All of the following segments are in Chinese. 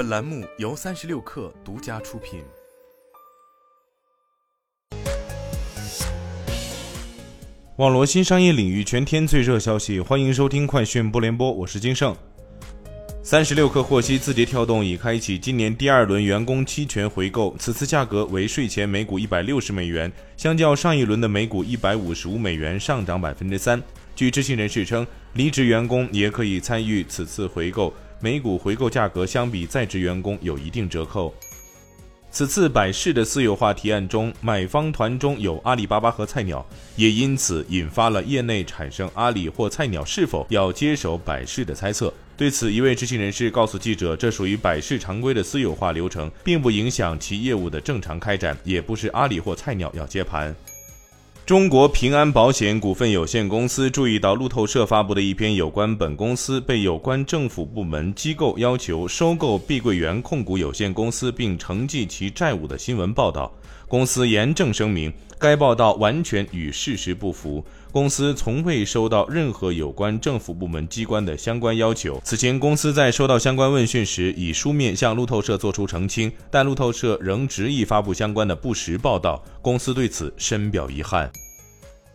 本栏目由三十六氪独家出品。网络新商业领域全天最热消息，欢迎收听快讯不联播，我是金盛。三十六氪获悉，字节跳动已开启今年第二轮员工期权回购，此次价格为税前每股一百六十美元，相较上一轮的每股一百五十五美元上涨百分之三。据知情人士称，离职员工也可以参与此次回购。每股回购价格相比在职员工有一定折扣。此次百事的私有化提案中，买方团中有阿里巴巴和菜鸟，也因此引发了业内产生阿里或菜鸟是否要接手百事的猜测。对此，一位知情人士告诉记者，这属于百事常规的私有化流程，并不影响其业务的正常开展，也不是阿里或菜鸟要接盘。中国平安保险股份有限公司注意到路透社发布的一篇有关本公司被有关政府部门机构要求收购碧桂园控股有限公司并承继其债务的新闻报道。公司严正声明，该报道完全与事实不符。公司从未收到任何有关政府部门机关的相关要求。此前，公司在收到相关问讯时，已书面向路透社作出澄清，但路透社仍执意发布相关的不实报道。公司对此深表遗憾。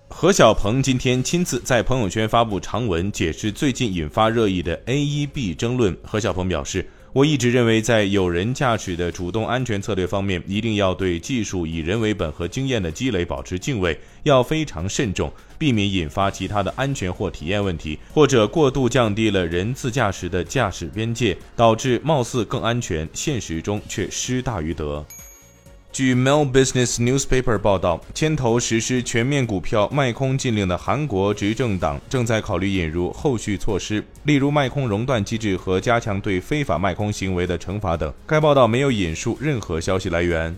何小鹏今天亲自在朋友圈发布长文，解释最近引发热议的 A E B 争论。何小鹏表示。我一直认为，在有人驾驶的主动安全策略方面，一定要对技术以人为本和经验的积累保持敬畏，要非常慎重，避免引发其他的安全或体验问题，或者过度降低了人自驾驶的驾驶边界，导致貌似更安全，现实中却失大于得。据 Mail Business Newspaper 报道，牵头实施全面股票卖空禁令的韩国执政党正在考虑引入后续措施，例如卖空熔断机制和加强对非法卖空行为的惩罚等。该报道没有引述任何消息来源。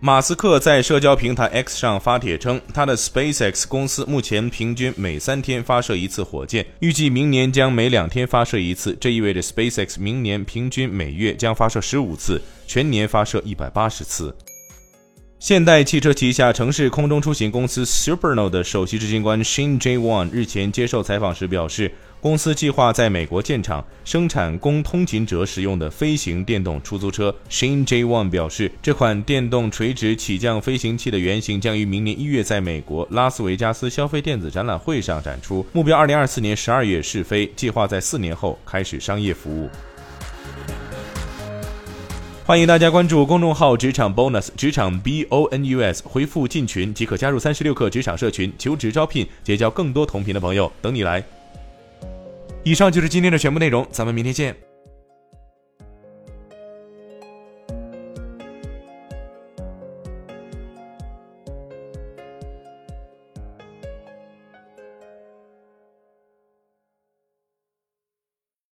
马斯克在社交平台 X 上发帖称，他的 SpaceX 公司目前平均每三天发射一次火箭，预计明年将每两天发射一次。这意味着 SpaceX 明年平均每月将发射十五次，全年发射一百八十次。现代汽车旗下城市空中出行公司 Supernal 的首席执行官 Shin Jae-won 日前接受采访时表示。公司计划在美国建厂生产供通勤者使用的飞行电动出租车。Shin Jae-won 表示，这款电动垂直起降飞行器的原型将于明年一月在美国拉斯维加斯消费电子展览会上展出，目标二零二四年十二月试飞，计划在四年后开始商业服务。欢迎大家关注公众号“职场 bonus”，职场 B O N U S，回复进群即可加入三十六课职场社群，求职招聘，结交更多同频的朋友，等你来。以上就是今天的全部内容，咱们明天见。